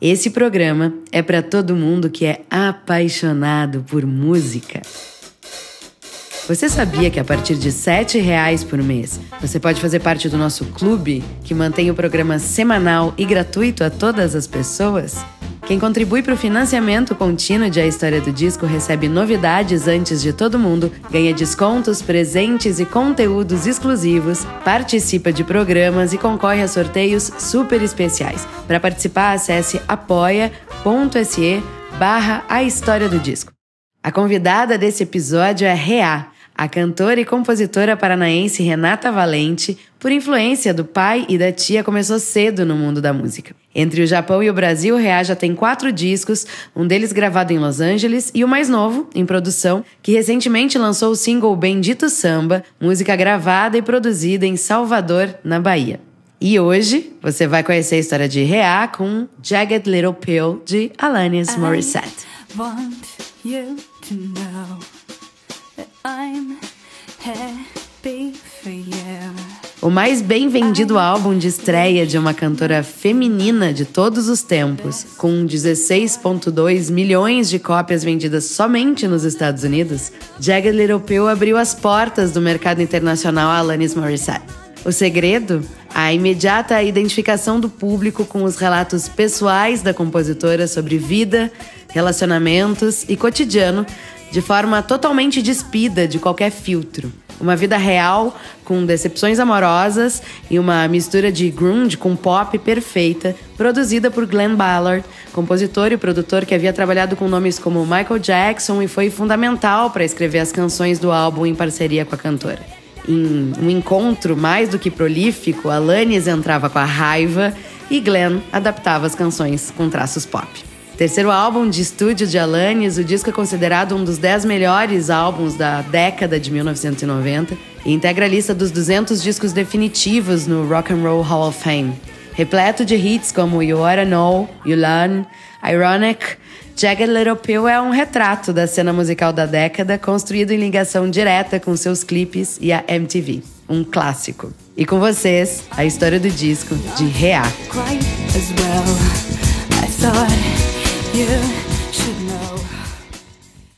Esse programa é para todo mundo que é apaixonado por música. Você sabia que a partir de R$ reais por mês você pode fazer parte do nosso clube, que mantém o programa semanal e gratuito a todas as pessoas? Quem contribui para o financiamento contínuo de A História do Disco recebe novidades antes de todo mundo, ganha descontos, presentes e conteúdos exclusivos, participa de programas e concorre a sorteios super especiais. Para participar, acesse apoia.se barra A História do Disco. A convidada desse episódio é Rea, a cantora e compositora paranaense Renata Valente, por influência do pai e da tia, começou cedo no mundo da música. Entre o Japão e o Brasil, Rea já tem quatro discos, um deles gravado em Los Angeles e o mais novo, em produção, que recentemente lançou o single Bendito Samba, música gravada e produzida em Salvador, na Bahia. E hoje você vai conhecer a história de Rea com Jagged Little Pill de Alanis Morissette. O mais bem vendido álbum de estreia de uma cantora feminina de todos os tempos, com 16,2 milhões de cópias vendidas somente nos Estados Unidos, Jagged Little Pill abriu as portas do mercado internacional a Alanis Morissette. O segredo? A imediata identificação do público com os relatos pessoais da compositora sobre vida, relacionamentos e cotidiano de forma totalmente despida de qualquer filtro. Uma vida real, com decepções amorosas e uma mistura de grunge com pop perfeita, produzida por Glenn Ballard, compositor e produtor que havia trabalhado com nomes como Michael Jackson e foi fundamental para escrever as canções do álbum em parceria com a cantora. Em um encontro mais do que prolífico, Alanis entrava com a raiva e Glenn adaptava as canções com traços pop. Terceiro álbum de estúdio de Alanis, o disco é considerado um dos 10 melhores álbuns da década de 1990 e integra a lista dos 200 discos definitivos no Rock and Roll Hall of Fame. Repleto de hits como You Oughta Know, You Learn, Ironic, Jagged Little Pill é um retrato da cena musical da década, construído em ligação direta com seus clipes e a MTV. Um clássico. E com vocês, a história do disco de Rea.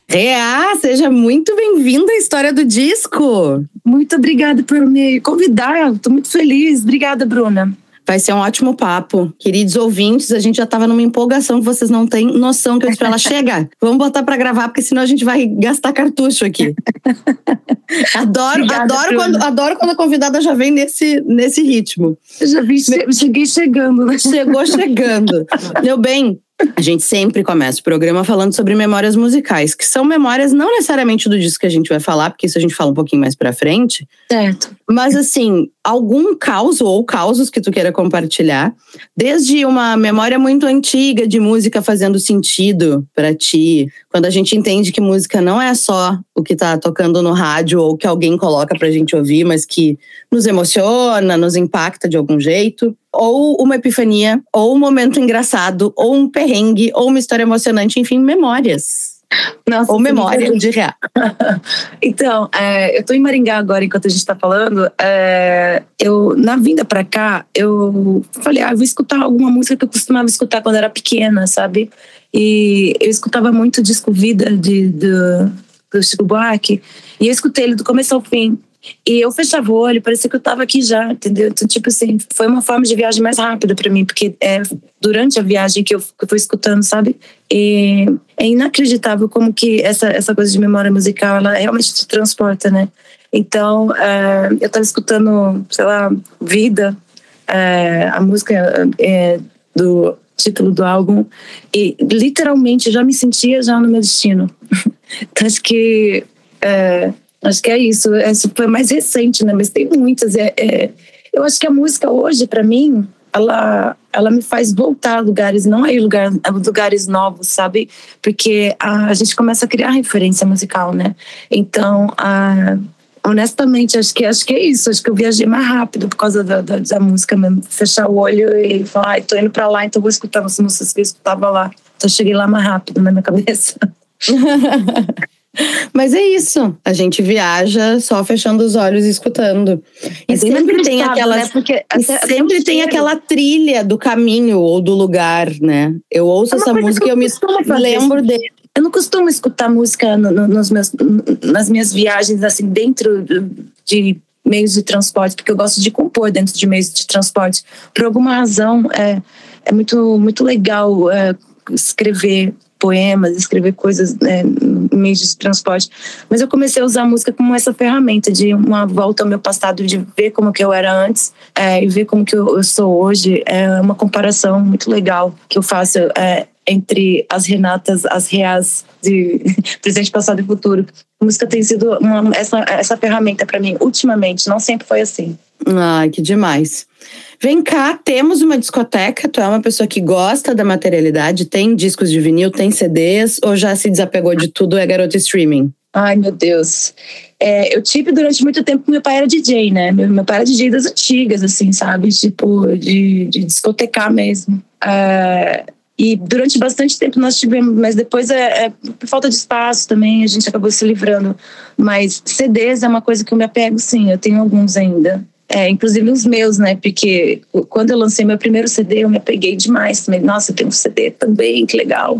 Rea, seja muito bem-vinda à história do disco. Muito obrigada por me convidar. Estou muito feliz. Obrigada, Bruna. Vai ser um ótimo papo. Queridos ouvintes, a gente já estava numa empolgação que vocês não têm noção que eu disse pra ela, chega, vamos botar para gravar, porque senão a gente vai gastar cartucho aqui. adoro, Obrigada, adoro, quando, adoro quando a convidada já vem nesse, nesse ritmo. Eu já vi, cheguei chegando, né? Chegou chegando. Meu bem, a gente sempre começa o programa falando sobre memórias musicais, que são memórias não necessariamente do disco que a gente vai falar, porque isso a gente fala um pouquinho mais pra frente. Certo. Mas assim, algum caos ou causos que tu queira compartilhar, desde uma memória muito antiga de música fazendo sentido para ti, quando a gente entende que música não é só o que tá tocando no rádio ou que alguém coloca pra gente ouvir, mas que nos emociona, nos impacta de algum jeito ou uma epifania, ou um momento engraçado, ou um perrengue, ou uma história emocionante, enfim, memórias. Nossa, ou memória de real. então, é, eu estou em Maringá agora, enquanto a gente está falando. É, eu, na vinda para cá, eu falei, ah, vou escutar alguma música que eu costumava escutar quando era pequena, sabe? E eu escutava muito o disco Vida de, de, do Chico Buarque, e eu escutei ele do começo ao fim. E eu fechava o olho, parecia que eu estava aqui já, entendeu? Então, tipo assim, foi uma forma de viagem mais rápida para mim, porque é durante a viagem que eu, que eu fui escutando, sabe? E é inacreditável como que essa, essa coisa de memória musical, ela realmente te transporta, né? Então, é, eu estava escutando, sei lá, Vida, é, a música é, do título do álbum, e literalmente já me sentia já no meu destino. então, acho que é, Acho que é isso. Essa foi mais recente, né? Mas tem muitas. É, é, eu acho que a música hoje, para mim, ela, ela me faz voltar a lugares, não é lugar, lugares novos, sabe? Porque a, a gente começa a criar referência musical, né? Então, a, honestamente, acho que, acho que é isso. Acho que eu viajei mais rápido por causa da, da, da música mesmo. Fechar o olho e falar, ai, tô indo pra lá, então vou escutar as músicas que eu escutava lá. Então, cheguei lá mais rápido na minha cabeça. Mas é isso, a gente viaja só fechando os olhos e escutando. E sempre tem aquela, né? Porque sempre tem aquela trilha do caminho ou do lugar, né? Eu ouço é essa música e eu me lembro dele. Eu não costumo escutar música no, no, nos meus, nas minhas viagens, assim, dentro de meios de transporte, porque eu gosto de compor dentro de meios de transporte. Por alguma razão, é, é muito, muito legal é, escrever poemas, escrever coisas né, meios de transporte. Mas eu comecei a usar a música como essa ferramenta de uma volta ao meu passado, de ver como que eu era antes é, e ver como que eu, eu, sou hoje. É uma comparação muito legal que eu faço é, entre as Renatas, as reais de presente, passado e futuro. A música tem sido uma, essa, essa ferramenta para mim, ultimamente, não sempre foi assim. Ai, que demais. Vem cá, temos uma discoteca. Tu é uma pessoa que gosta da materialidade, tem discos de vinil, tem CDs, ou já se desapegou de tudo, é garota streaming? Ai, meu Deus. É, eu tive durante muito tempo, meu pai era DJ, né? Meu, meu pai era DJ das antigas, assim, sabe? Tipo, de, de discotecar mesmo. É, e durante bastante tempo nós tivemos, mas depois é, é, por falta de espaço também a gente acabou se livrando. Mas CDs é uma coisa que eu me apego, sim, eu tenho alguns ainda. É, inclusive os meus, né? Porque quando eu lancei meu primeiro CD, eu me apeguei demais também. Nossa, eu tenho um CD também, que legal.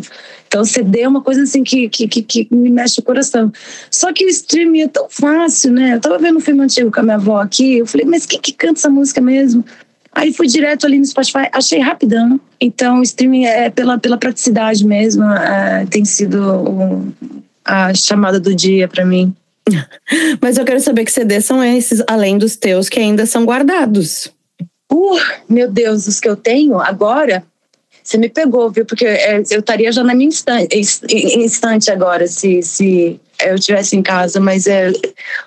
Então, CD é uma coisa assim que, que, que, que me mexe o coração. Só que o streaming é tão fácil, né? Eu tava vendo um filme antigo com a minha avó aqui, eu falei, mas quem que canta essa música mesmo? Aí fui direto ali no Spotify, achei rapidão. Então, o streaming é pela, pela praticidade mesmo, é, tem sido um, a chamada do dia para mim. Mas eu quero saber que CDs são esses, além dos teus, que ainda são guardados. Uh, meu Deus, os que eu tenho agora, você me pegou, viu? Porque é, eu estaria já na minha instante, agora, se, se eu estivesse em casa. Mas é,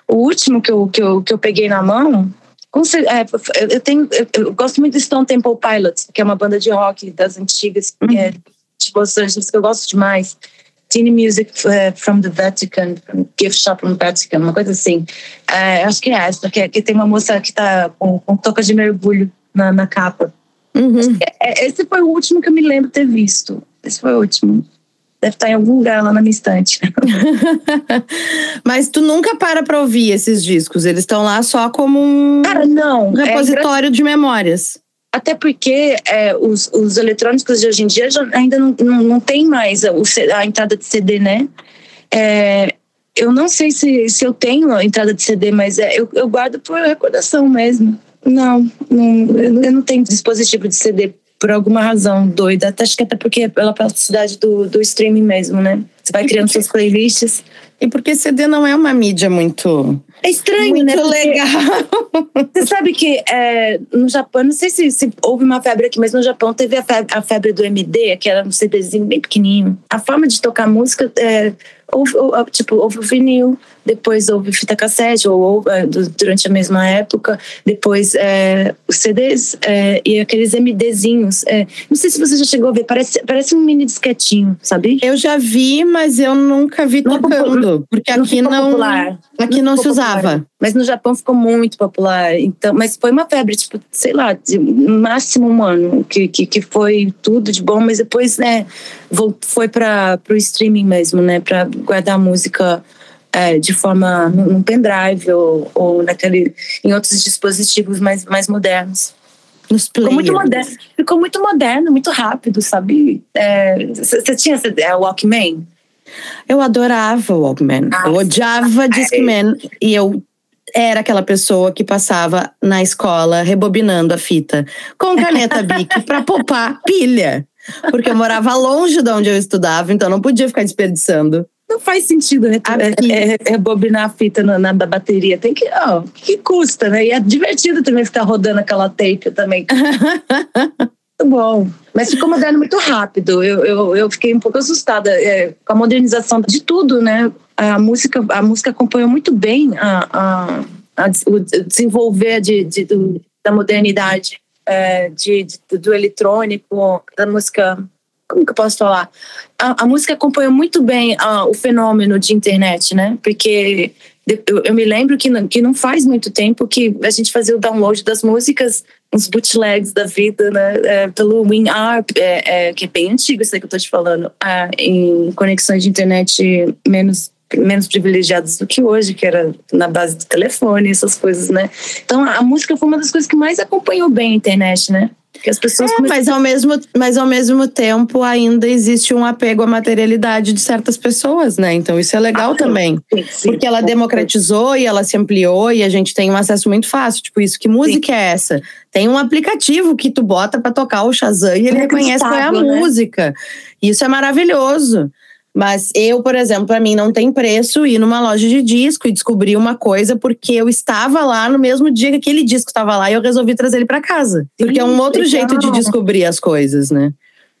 o último que eu, que, eu, que eu peguei na mão, é, eu, tenho, eu, gosto muito do Stone Temple Pilots, que é uma banda de rock das antigas, uhum. é, de Los Angeles, que eu gosto demais. Teen Music uh, from the Vatican, Gift Shop from the Vatican, uma coisa assim. Uh, acho que é essa, que, que tem uma moça que está com, com toca de mergulho na, na capa. Uhum. É, esse foi o último que eu me lembro ter visto. Esse foi o último. Deve estar em algum lugar lá na minha estante. Mas tu nunca para para ouvir esses discos? Eles estão lá só como um, Cara, não, um é repositório é de memórias. Até porque é, os, os eletrônicos de hoje em dia já, ainda não, não, não tem mais a, a entrada de CD, né? É, eu não sei se, se eu tenho a entrada de CD, mas é, eu, eu guardo por recordação mesmo. Não, não, eu não tenho dispositivo de CD por alguma razão doida. Até, acho que até porque é pela praticidade do, do streaming mesmo, né? Você vai criando suas playlists. E porque CD não é uma mídia muito. É estranho, muito né? Muito legal. Você sabe que é, no Japão, não sei se, se, houve uma febre aqui, mas no Japão teve a febre, a febre do MD, que era um CDzinho bem pequenininho. A forma de tocar música é, houve, tipo, houve o vinil, depois houve fita cassete, ou, ou é, durante a mesma época, depois é, os CDs é, e aqueles MDzinhos. É, não sei se você já chegou a ver, parece, parece um mini disquetinho, sabe? Eu já vi, mas eu nunca vi não tocando, porque não aqui não, popular. aqui não, não se usava. Popular. Mas no Japão ficou muito popular, então, mas foi uma febre, tipo, sei lá, de máximo um ano, que, que, que foi tudo de bom, mas depois, né, foi para o streaming mesmo, né, para guardar a música é, de forma num pendrive ou, ou naquele, em outros dispositivos mais, mais modernos. Nos ficou muito moderno, ficou muito moderno, muito rápido, sabe? Você é, tinha é, Walkman? Eu adorava o Walkman. Ah, eu odiava Discman e eu era aquela pessoa que passava na escola rebobinando a fita com caneta Bic para poupar pilha, porque eu morava longe de onde eu estudava, então não podia ficar desperdiçando. Não faz sentido né? é, é, rebobinar a fita na, na, da bateria. Tem que, ó, que custa, né? E é divertido também ficar rodando aquela tape também. muito bom. Mas ficou moderno muito rápido. Eu, eu, eu fiquei um pouco assustada é, com a modernização de tudo, né? A música, a música acompanhou muito bem a, a, a o desenvolver de, de, da modernidade. é, de, de, do eletrônico, da música. Como que eu posso falar? A, a música acompanhou muito bem a, o fenômeno de internet, né? Porque eu, eu, me lembro que não, que não faz muito tempo que a gente fazia o download das músicas, uns bootlegs da vida, né? É, pelo WinArp, é, é, que é bem antigo isso aí que eu tô te falando, é, em conexões de internet menos menos privilegiadas do que hoje, que era na base do telefone, essas coisas, né? Então a música foi uma das coisas que mais acompanhou bem a internet, né? Que as pessoas é, mas ao mesmo mas ao mesmo tempo ainda existe um apego à materialidade de certas pessoas, né? Então isso é legal ah, também, sim, sim, porque ela democratizou e ela se ampliou e a gente tem um acesso muito fácil. Tipo isso, que música sim. é essa? Tem um aplicativo que tu bota para tocar o Shazam e ele reconhece qual é a né? música. Isso é maravilhoso. Mas eu, por exemplo, para mim não tem preço ir numa loja de disco e descobrir uma coisa porque eu estava lá no mesmo dia que aquele disco estava lá e eu resolvi trazer ele para casa. Porque é um outro legal. jeito de descobrir as coisas, né?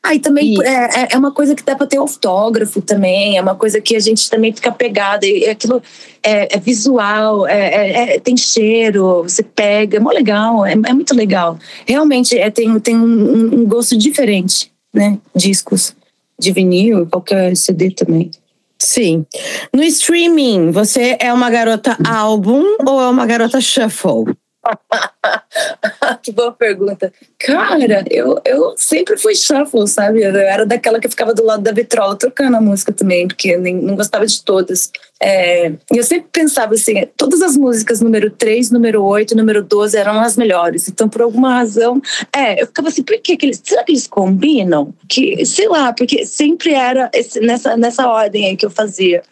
Ah, e também e... É, é, é uma coisa que dá para ter autógrafo também, é uma coisa que a gente também fica pegada, e aquilo é, é visual, é, é, é, tem cheiro, você pega, é muito legal, é, muito legal. Realmente é, tem, tem um, um gosto diferente, né? Discos de vinil, qualquer CD também. Sim. No streaming, você é uma garota álbum ou é uma garota shuffle? que boa pergunta. Cara, eu, eu sempre fui shuffle, sabe? Eu era daquela que ficava do lado da vitrola trocando a música também, porque eu nem, não gostava de todas. É, eu sempre pensava assim: todas as músicas número 3, número 8, número 12 eram as melhores. Então, por alguma razão, é, eu ficava assim: por que, que eles. Será que eles combinam? Que, sei lá, porque sempre era esse, nessa, nessa ordem aí que eu fazia.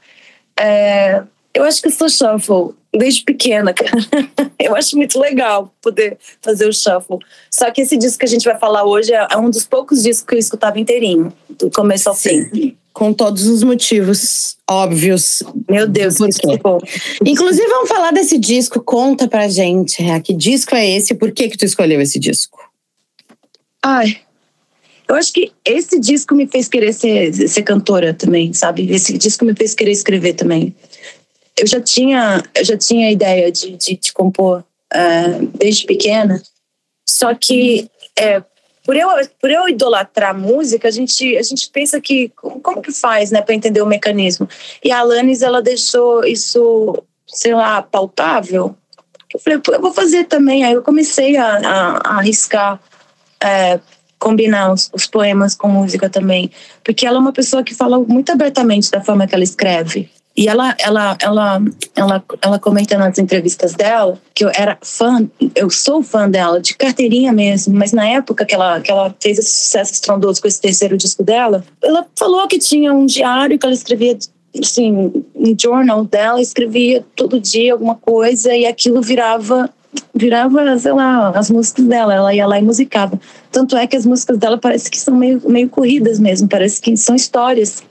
É, eu acho que eu sou shuffle desde pequena, cara. Eu acho muito legal poder fazer o shuffle. Só que esse disco que a gente vai falar hoje é um dos poucos discos que eu escutava inteirinho, do começo ao Sim. fim. Com todos os motivos óbvios. Meu Deus, que bom. Inclusive, vamos falar desse disco. Conta pra gente, que disco é esse? Por que que tu escolheu esse disco? Ai, eu acho que esse disco me fez querer ser, ser cantora também, sabe? Esse disco me fez querer escrever também eu já tinha, eu já tinha a ideia de, de, de compor uh, desde pequena, só que é, por eu, por eu idolatrar música, a gente, a gente pensa que como, que faz, né, para entender o mecanismo. E a Alanis, ela deixou isso, sei lá, pautável. Eu falei, eu vou fazer também. Aí eu comecei a, a, a arriscar, é, combinar os, os, poemas com música também, porque ela é uma pessoa que fala muito abertamente da forma que ela escreve. E ela, ela, ela, ela, ela comenta nas entrevistas dela que eu era fã, eu sou fã dela, de carteirinha mesmo, mas na época que ela, que ela fez esse sucesso estrondoso com esse terceiro disco dela, ela falou que tinha um diário que ela escrevia assim, um journal dela, escrevia todo dia alguma coisa e aquilo virava virava, sei lá, as músicas dela, ela ia lá e musicava. Tanto é que as músicas dela parece que são meio, meio corridas mesmo, parece que são histórias.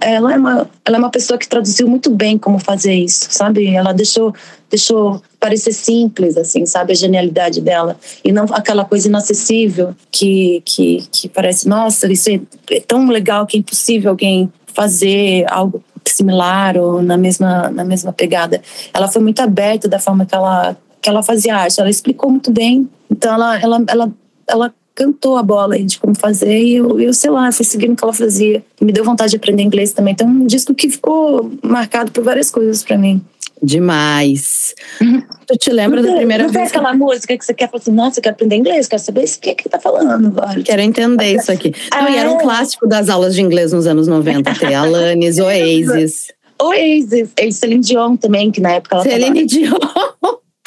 Ela é, uma, ela é uma pessoa que traduziu muito bem como fazer isso, sabe? Ela deixou, deixou parecer simples, assim, sabe? A genialidade dela. E não aquela coisa inacessível que, que, que parece, nossa, isso é tão legal que é impossível alguém fazer algo similar ou na mesma, na mesma pegada. Ela foi muito aberta da forma que ela que ela fazia arte. Ela explicou muito bem. Então ela, ela, ela, ela cantou a bola aí de como fazer e eu, eu, sei lá, fui seguindo o que ela fazia. Me deu vontade de aprender inglês também. Então, um disco que ficou marcado por várias coisas para mim. Demais. Uhum. Tu te lembra não da primeira não vez? Não aquela música que você quer falar assim, nossa, eu quero aprender inglês, quero saber o que é que tá falando agora. Quero entender isso aqui. Não, e era um é. clássico das aulas de inglês nos anos 90, ter Alanis, Oasis. Oasis, e Celine Dion também, que na época ela Celine Dion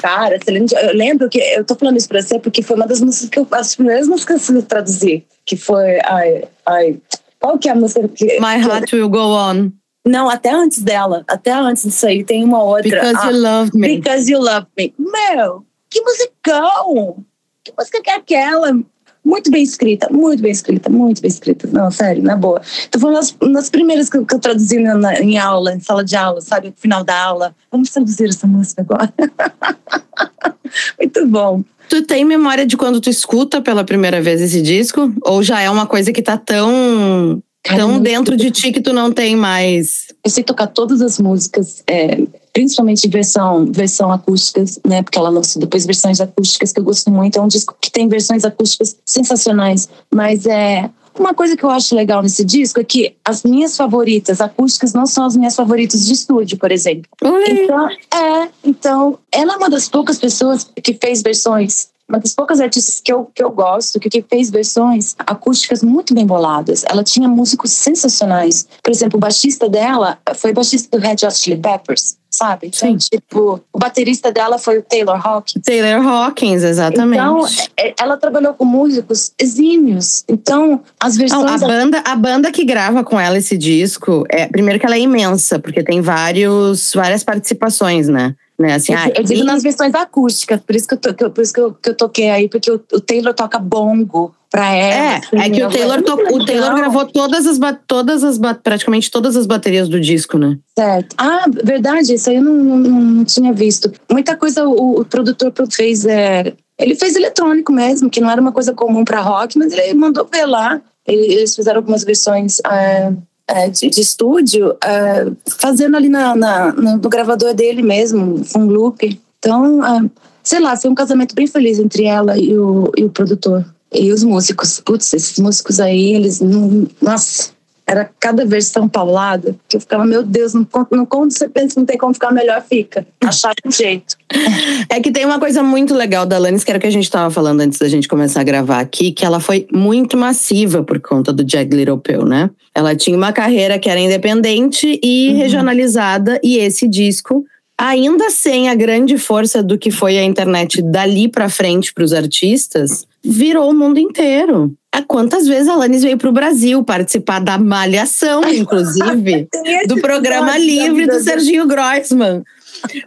cara, eu lembro que eu tô falando isso pra você porque foi uma das músicas que eu as primeiras músicas que eu traduzi, que foi ai, ai, qual que é a música que My Heart Will Go On. Não, até antes dela, até antes disso aí tem uma outra. Because ah, You Love Me. Because You Love Me. Meu, que musicão! Que música que é aquela? Muito bem escrita, muito bem escrita, muito bem escrita. Não, sério, na boa. Falando nas, nas primeiras que eu, que eu traduzi na, em aula, em sala de aula, sabe? No final da aula. Vamos traduzir essa música agora. muito bom. Tu tem memória de quando tu escuta pela primeira vez esse disco? Ou já é uma coisa que tá tão Então, dentro de ti que tu não tem mais. Eu sei tocar todas as músicas, é, principalmente versão, versão acústicas, né? Porque ela lançou depois versões acústicas que eu gosto muito. É um disco que tem versões acústicas sensacionais. Mas é uma coisa que eu acho legal nesse disco é que as minhas favoritas acústicas não são as minhas favoritas de estúdio, por exemplo. Então, é, então, ela é uma das poucas pessoas que fez versões uma das poucas artistas que eu, que eu gosto, que, que fez versões acústicas muito bem boladas. Ela tinha músicos sensacionais. Por exemplo, o baixista dela foi baixista do Red Hot Chili Peppers sabe? Então, Sim. tipo, o baterista dela foi o Taylor Hawkins. Taylor Hawkins, exatamente. Então, é, ela trabalhou com músicos exímios. Então, as versões. Não, a, banda, a banda que grava com ela esse disco, é, primeiro que ela é imensa, porque tem vários, várias participações, né? Né? Assim, eu, ah, eu digo e... nas versões acústicas, por isso que eu, to, por isso que eu, que eu toquei aí, porque o, o Taylor toca bongo pra ela. É, assim, é que o Taylor, to, o Taylor gravou todas as, todas as, praticamente todas as baterias do disco, né? Certo. Ah, verdade, isso aí eu não, não, não tinha visto. Muita coisa o, o produtor fez, é, ele fez eletrônico mesmo, que não era uma coisa comum para rock, mas ele mandou ver lá. Eles fizeram algumas versões. É, é, de, de, estúdio, é, fazendo ali na, na, no, gravador dele mesmo, um loop. Então, é, sei lá, foi um casamento bem feliz entre ela e o, e o produtor. E os músicos. Putz, esses músicos aí, eles não. Nossa, era cada versão paulada que eu ficava, meu Deus, não, não, quando você pensa que não tem como ficar melhor, fica. Achar um jeito. É que tem uma coisa muito legal da Alanis, que era o que a gente estava falando antes da gente começar a gravar aqui, que ela foi muito massiva por conta do Jack Little Pill, né? Ela tinha uma carreira que era independente e uhum. regionalizada, e esse disco ainda sem a grande força do que foi a internet dali para frente para os artistas, virou o mundo inteiro. Quantas vezes a Alanis veio para o Brasil participar da Malhação, inclusive, do programa livre do Serginho Groisman.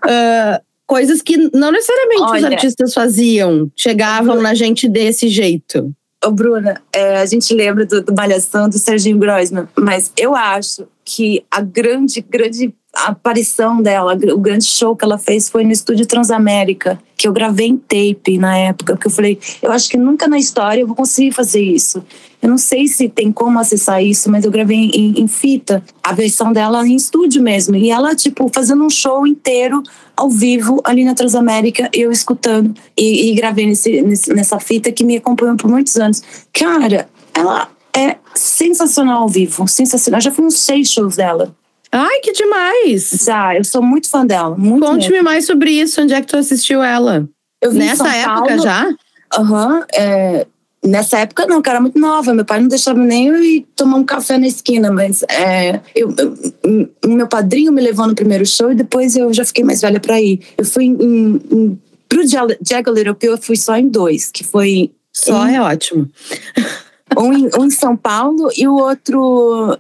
Uh, coisas que não necessariamente Olha, os artistas faziam, chegavam na gente desse jeito. Ô, Bruna, é, a gente lembra do, do Malhação do Serginho Groisman, mas eu acho que a grande, grande a aparição dela, o grande show que ela fez foi no estúdio Transamérica, que eu gravei em tape na época, porque eu falei, eu acho que nunca na história eu vou conseguir fazer isso. Eu não sei se tem como acessar isso, mas eu gravei em, em fita a versão dela em estúdio mesmo. E ela, tipo, fazendo um show inteiro ao vivo ali na Transamérica, eu escutando e, e gravei nesse, nesse, nessa fita que me acompanhou por muitos anos. Cara, ela é sensacional ao vivo, sensacional. Eu já fui uns seis shows dela. Ai, que demais! Já, eu sou muito fã dela. Conte-me mais sobre isso. Onde é que tu assistiu ela? Eu vi Nessa época Paulo. já? Aham. Uhum, é, nessa época não, que era muito nova. Meu pai não deixava nem eu ir tomar um café na esquina, mas é, eu, eu, meu padrinho me levou no primeiro show e depois eu já fiquei mais velha para ir. Eu fui em, em, pro Little Pill, eu fui só em dois, que foi... Só em, é ótimo. um, em, um em São Paulo e o outro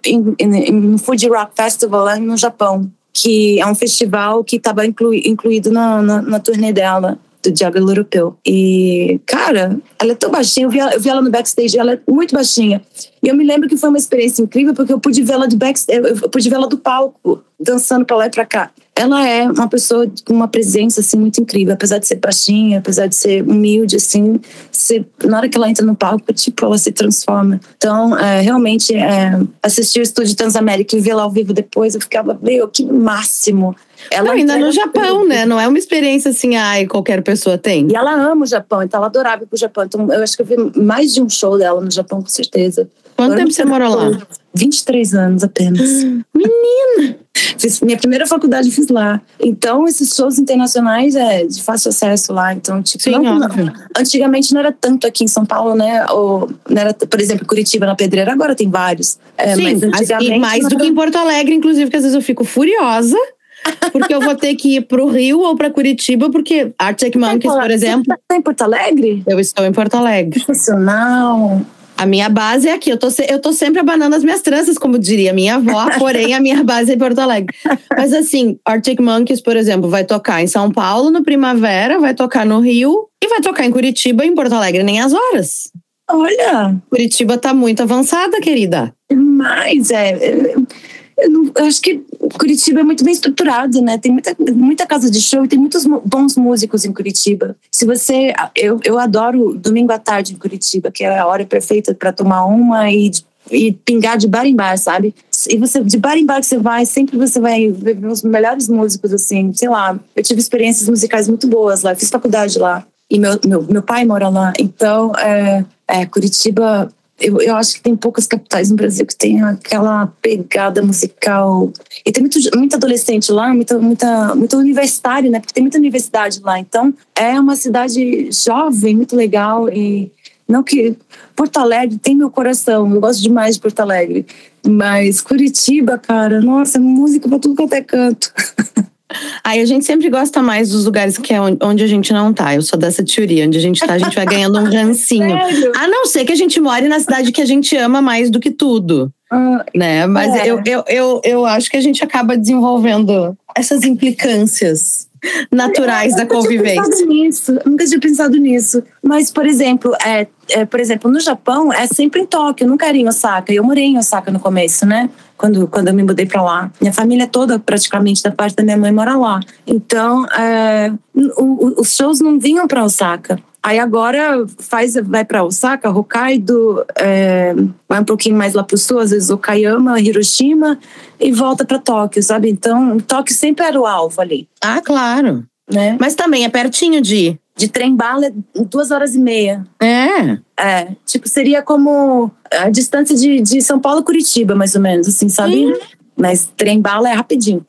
no Fuji Rock Festival lá no Japão, que é um festival que estava inclui, incluído na, na, na turnê dela do Little Pill. E, cara, ela é tão baixinha. Eu vi, ela, eu vi ela no backstage, ela é muito baixinha. E eu me lembro que foi uma experiência incrível porque eu pude vê-la de backstage, eu pude vê-la do palco, dançando para lá e para cá. Ela é uma pessoa com uma presença assim muito incrível, apesar de ser baixinha, apesar de ser humilde assim, você, na hora que ela entra no palco, tipo, ela se transforma. Então, é, realmente, é, assistir o estúdio Transamérica e vê-la ao vivo depois, eu ficava, meu, que máximo. Ela Não, ainda no Japão, né? Não é uma experiência assim, ai, qualquer pessoa tem. E ela ama o Japão, então ela adorava ir pro Japão. Então eu acho que eu vi mais de um show dela no Japão, com certeza. Quanto Agora tempo você morou lá? 23 anos apenas. Menina! Fiz, minha primeira faculdade fiz lá. Então, esses shows internacionais é de fácil acesso lá. Então, tipo, Sim, não, não, antigamente não era tanto aqui em São Paulo, né? Ou, não era, por exemplo, Curitiba na Pedreira, agora tem vários. É, Sim, mas antigamente, e mais do que em Porto Alegre, inclusive, que às vezes eu fico furiosa porque eu vou ter que ir para o Rio ou para Curitiba, porque Arctic Monkeys, por exemplo. Você está em Porto Alegre? Eu estou em Porto Alegre. Sensacional. A minha base é aqui. Eu tô, eu tô sempre abanando as minhas tranças, como diria minha avó, porém a minha base é em Porto Alegre. Mas assim, Arctic Monkeys, por exemplo, vai tocar em São Paulo no Primavera, vai tocar no Rio e vai tocar em Curitiba e em Porto Alegre nem as horas. Olha! Curitiba tá muito avançada, querida. Mas é. Eu, eu, acho que Curitiba é muito bem estruturado, né? Tem muita, muita casa de show e tem muitos bons músicos em Curitiba. Se você. Eu, eu adoro domingo à tarde em Curitiba, que é a hora perfeita para tomar uma e e pingar de bar em bar, sabe? E você, de bar em bar que você vai, sempre você vai ver os melhores músicos, assim, sei lá. Eu tive experiências musicais muito boas lá, fiz faculdade lá. E meu, meu, meu pai mora lá. Então, é, é Curitiba eu, eu acho que tem poucas capitais no Brasil que tem aquela pegada musical. E tem muito, muito adolescente lá, muita, muita, muito universitário, né? Porque tem muita universidade lá. Então, é uma cidade jovem, muito legal. E não que. Porto Alegre tem meu coração, eu gosto demais de Porto Alegre. Mas Curitiba, cara, nossa, música pra tudo quanto é canto. Aí a gente sempre gosta mais dos lugares que é onde a gente não tá. Eu sou dessa teoria. Onde a gente tá, a gente vai ganhando um rancinho. Sério? A não ser que a gente more na cidade que a gente ama mais do que tudo. Ah, né? Mas é. eu, eu, eu, eu acho que a gente acaba desenvolvendo essas implicâncias naturais da convivência. Nunca tinha pensado nisso, nunca tinha pensado nisso. Mas, por exemplo, é, é, por exemplo, no Japão é sempre em Tóquio, nunca era em Osaka. Eu morei em Osaka no começo, né? Quando, quando eu me mudei para lá. Minha família toda, praticamente, da parte da minha mãe, mora lá. Então, é, o, o, os shows não vinham para Osaka. Aí agora faz, vai para Osaka, Hokkaido, é, vai um pouquinho mais lá para o sul, às vezes Okayama, Hiroshima, e volta para Tóquio, sabe? Então, Tóquio sempre era o alvo ali. Ah, claro. Né? Mas também é pertinho de ir. De trem bala é duas horas e meia. É. É. Tipo, seria como a distância de, de São Paulo Curitiba, mais ou menos, assim, sabe? Sim. Mas trem bala é rapidinho.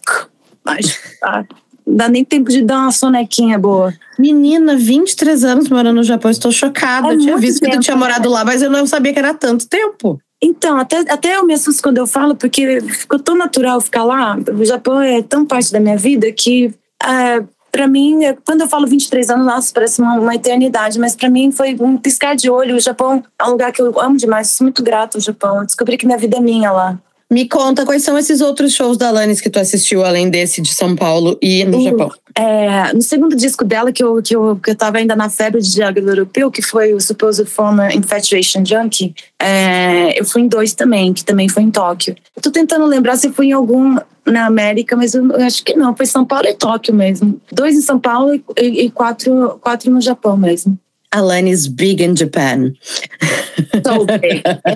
Mas, ah, dá nem tempo de dar uma sonequinha boa. Menina, 23 anos morando no Japão, estou chocada. É eu tinha visto tempo, que tu tinha morado né? lá, mas eu não sabia que era tanto tempo. Então, até, até eu me assusto quando eu falo, porque ficou tão natural ficar lá. O Japão é tão parte da minha vida que, é, para mim, quando eu falo 23 anos, nossa, parece uma, uma eternidade, mas para mim foi um piscar de olho. O Japão é um lugar que eu amo demais, sou muito grata ao Japão. Descobri que minha vida é minha lá. Me conta quais são esses outros shows da Alanis que tu assistiu, além desse de São Paulo e no uh, Japão. É, no segundo disco dela, que eu, que, eu, que eu tava ainda na febre de Jagger Europeu, que foi o Supposed Former Infatuation Junkie, é, eu fui em dois também, que também foi em Tóquio. Eu tô tentando lembrar se fui em algum na América, mas eu, eu acho que não, foi São Paulo e Tóquio mesmo. Dois em São Paulo e, e quatro, quatro no Japão mesmo. Alanis Big in Japan.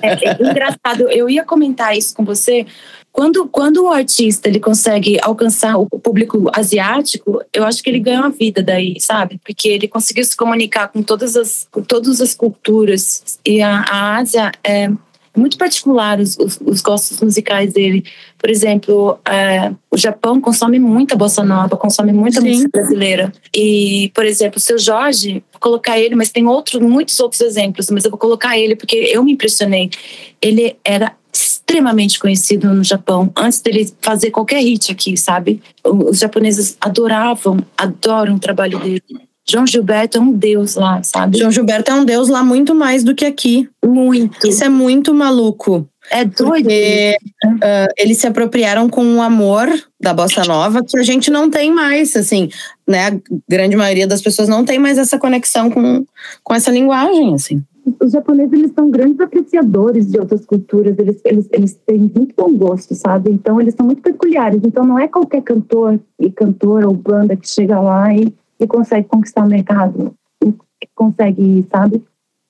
É, é engraçado. Eu ia comentar isso com você. Quando, quando o artista ele consegue alcançar o público asiático, eu acho que ele ganha uma vida daí, sabe? Porque ele conseguiu se comunicar com todas as, com todas as culturas. E a, a Ásia é muito particular os, os, os, gostos musicais dele. Por exemplo, é, o Japão consome muita bossa nova, consome muita Sim. música brasileira. E, por exemplo, o seu Jorge, vou colocar ele, mas tem outros, muitos outros exemplos, mas eu vou colocar ele porque eu me impressionei. Ele era extremamente conhecido no Japão antes dele fazer qualquer hit aqui, sabe? Os japoneses adoravam, adoram o trabalho dele. João Gilberto é um deus lá, sabe? João Gilberto é um deus lá muito mais do que aqui. Muito. Isso é muito maluco. É doido. Porque, uh, eles se apropriaram com um amor da bossa nova que a gente não tem mais, assim, né? A grande maioria das pessoas não tem mais essa conexão com, com essa linguagem, assim. Os japoneses, eles são grandes apreciadores de outras culturas, eles, eles, eles têm muito bom gosto, sabe? Então, eles são muito peculiares. Então, não é qualquer cantor e cantora ou banda que chega lá e que consegue conquistar o mercado, que consegue, sabe?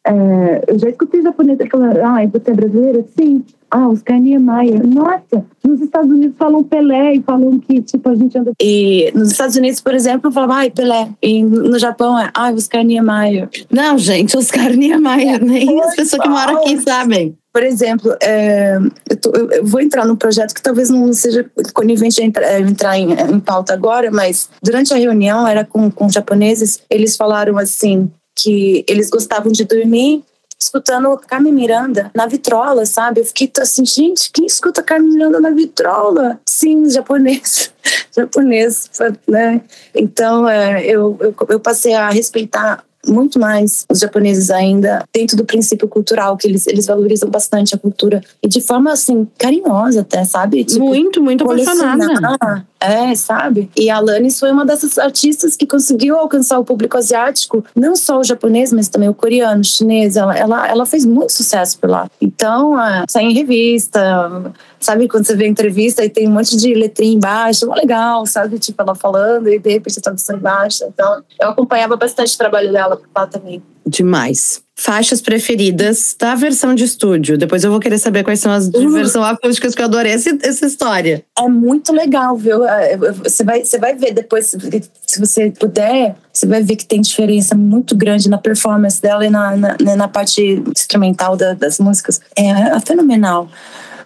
É, eu já escutei japoneses falando, ah, você é brasileira? Sim. Ah, Oscar Niemeyer. Nossa, nos Estados Unidos falam Pelé e falam que, tipo, a gente anda... E nos Estados Unidos, por exemplo, falam, ai, Pelé. E no Japão é, ai, Oscar Niemeyer. Não, gente, Oscar Niemeyer, nem as pessoas que moram aqui sabem. Por exemplo, é, eu, tô, eu, vou entrar num projeto que talvez não seja conivente a entrar, entrar em, em, pauta agora, mas durante a reunião, era com, com japoneses, eles falaram assim, que eles gostavam de dormir escutando Carmen Miranda na vitrola, sabe? Eu fiquei assim, gente, quem escuta Carmen Miranda na vitrola? Sim, japonês, japonês, né? Então, é, eu, eu, eu passei a respeitar muito mais os japoneses ainda dentro do princípio cultural, que eles, eles valorizam bastante a cultura e de forma assim carinhosa até, sabe? Tipo, muito, muito apaixonada. É, sabe? E a Alanis foi uma dessas artistas que conseguiu alcançar o público asiático, não só o japonês, mas também o coreano, o chinês. Ela, ela, ela fez muito sucesso por lá. Então, é, sai em revista, sabe? Quando você vê a entrevista e tem um monte de letrinha embaixo, é legal, sabe? Tipo, ela falando e de repente a tradução embaixo. Então, eu acompanhava bastante o trabalho dela lá também. Demais. Faixas preferidas da versão de estúdio. Depois eu vou querer saber quais são as de Uhum. versão acústica, que eu adorei essa, essa história. É muito legal, viu? É, Você vai, você vai ver depois, se- se você puder, você vai ver que tem diferença muito grande na performance dela e na, na, né, na parte instrumental da- das músicas. É, é fenomenal.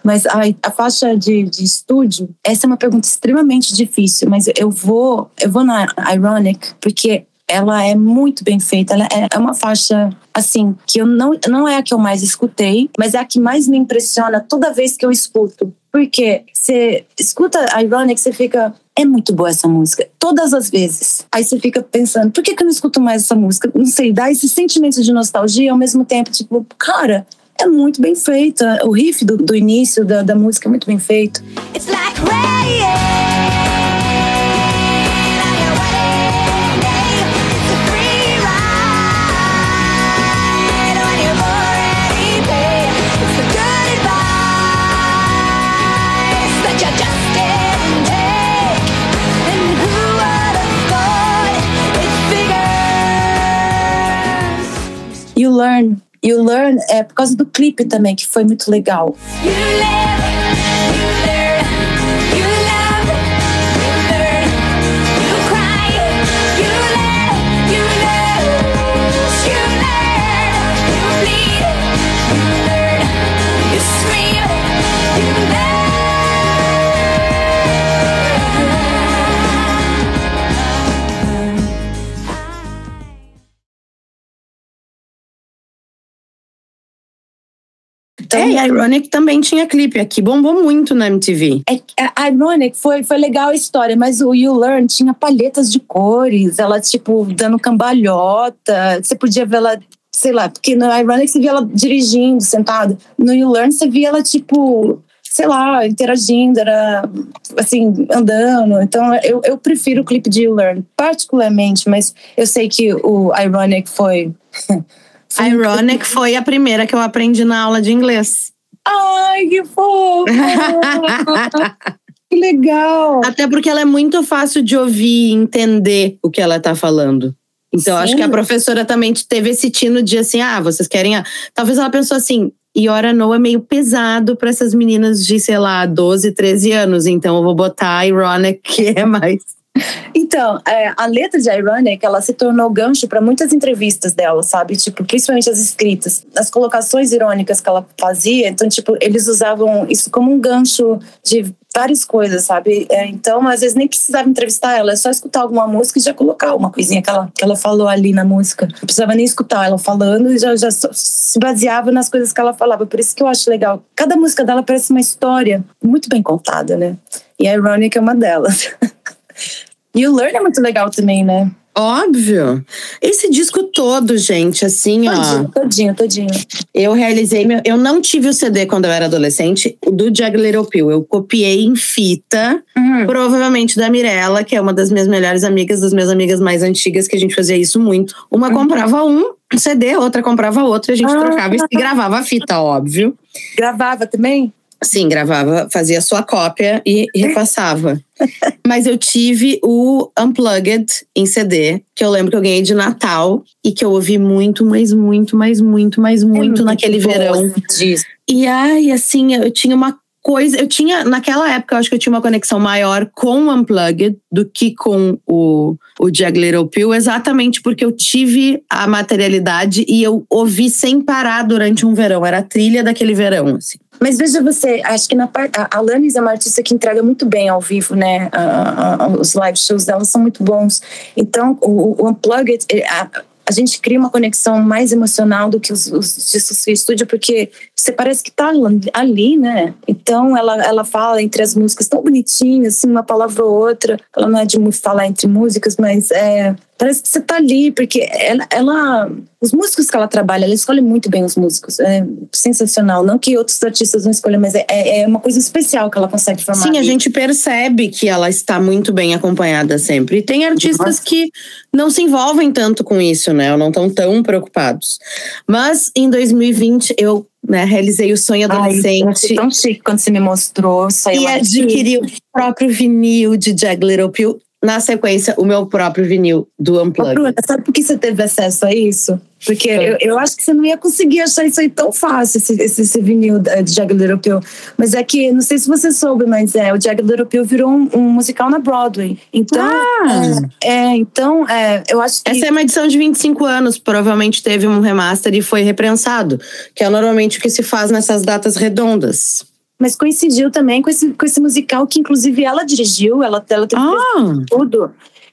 Mas a, a faixa de, de estúdio, essa é uma pergunta extremamente difícil, mas eu vou, eu vou na Ironic, porque ela é muito bem feita. Ela é, é uma faixa, assim, que eu não, não é a que eu mais escutei, mas é a que mais me impressiona toda vez que eu escuto. Porque você escuta Ironic, você fica. É muito boa essa música, todas as vezes. Aí você fica pensando, por que, que eu não escuto mais essa música? Não sei, dá esse sentimento de nostalgia ao mesmo tempo, tipo, cara, é muito bem feita. O riff do, do início da, da música é muito bem feito. It's like rain you just figures? You Learn. É por causa do clipe também, que foi muito legal. You Então, é, e a Ironic também tinha clipe aqui, bombou muito na MTV. É, a Ironic foi, foi legal a história, mas o You Learn tinha palhetas de cores, ela, tipo, dando cambalhota. Você podia ver ela, sei lá, porque no Ironic você via ela dirigindo, sentada. No You Learn você via ela, tipo, sei lá, interagindo, era assim, andando. Então eu, eu prefiro o clipe de You Learn, particularmente, mas eu sei que o Ironic foi. A Ironic foi a primeira que eu aprendi na aula de inglês. Ai, que fofo! que legal! Até porque ela é muito fácil de ouvir e entender o que ela tá falando. Então, Sim. acho que a professora também teve esse tino de assim, ah, vocês querem. A... Talvez ela pensou assim, Iora No é meio pesado para essas meninas de, sei lá, 12, 13 anos. Então, eu vou botar a Ironic, que é mais. Então, é, a letra de Ironic, ela se tornou gancho para muitas entrevistas dela, sabe? Tipo, principalmente as escritas. As colocações irônicas que ela fazia, então, tipo, eles usavam isso como um gancho de várias coisas, sabe? É, então, às vezes nem precisava entrevistar ela, é só escutar alguma música e já colocar uma coisinha que ela, que ela falou ali na música. Não precisava nem escutar ela falando e já, já se baseava nas coisas que ela falava. Por isso que eu acho legal. Cada música dela parece uma história muito bem contada, né? E a Ironic é uma delas. E o Learn é muito legal também, né? Óbvio. Esse disco todo, gente, assim, ó. Todinho, todinho, todinho. Eu realizei. Meu, eu não tive o CD quando eu era adolescente, o do Jag Little Pill. Eu copiei em fita, Uhum. provavelmente da Mirella, que é uma das minhas melhores amigas, das minhas amigas mais antigas, que a gente fazia isso muito. Uma comprava um CD, outra comprava outro, e a gente Ah. trocava e gravava a fita, óbvio. Gravava também? Sim, gravava, fazia sua cópia e repassava. Mas eu tive o Unplugged em CD, que eu lembro que eu ganhei de Natal e que eu ouvi muito, mas muito, mas muito, mas muito naquele bom verão. esse disco. E ai, assim, eu tinha uma coisa. Eu tinha, naquela época, eu acho que eu tinha uma conexão maior com o Unplugged do que com o, o Little Pill, exatamente porque eu tive a materialidade e eu ouvi sem parar durante um verão. Era a trilha daquele verão, assim. Mas veja você, acho que na parte. A Alanis é uma artista que entrega muito bem ao vivo, né? A- a- os live shows dela são muito bons. Então, o, o Unplugged, eh, a, a gente cria uma conexão mais emocional do que os, os discos de estúdio, porque você parece que tá ali, né? Então, ela, ela fala entre as músicas tão bonitinhas, assim, uma palavra ou outra. Ela não é de falar entre músicas, mas é, parece que você tá ali, porque ela, ela. Os músicos que ela trabalha, ela escolhe muito bem os músicos. É sensacional. Não que outros artistas não escolham, mas é, é uma coisa especial que ela consegue formar. Sim, a gente percebe que ela está muito bem acompanhada sempre. E tem artistas Nossa. que não se envolvem tanto com isso, né? Ou não estão tão preocupados. Mas em 2020 eu né, realizei o sonho Ai, adolescente tão chique quando você me mostrou. Saiu e adquiri o próprio vinil de Jag Little Pill. Na sequência, o meu próprio vinil do Ô, Unplugged. Bruna, sabe por que você teve acesso a isso? Porque eu, eu acho que você não ia conseguir achar isso aí tão fácil, esse, esse, esse vinil da- de Jagged Little Pill. Mas é que, não sei se você soube, mas é, o Jagged Little Pill virou um, um musical na Broadway. Então, Ah! é, é, então é, eu acho que... Essa é uma edição de 25 anos, provavelmente teve um remaster e foi reprensado, que é normalmente o que se faz nessas datas redondas. Mas coincidiu também com esse, com esse musical que, inclusive, ela dirigiu, ela, ela teve Ah! tudo.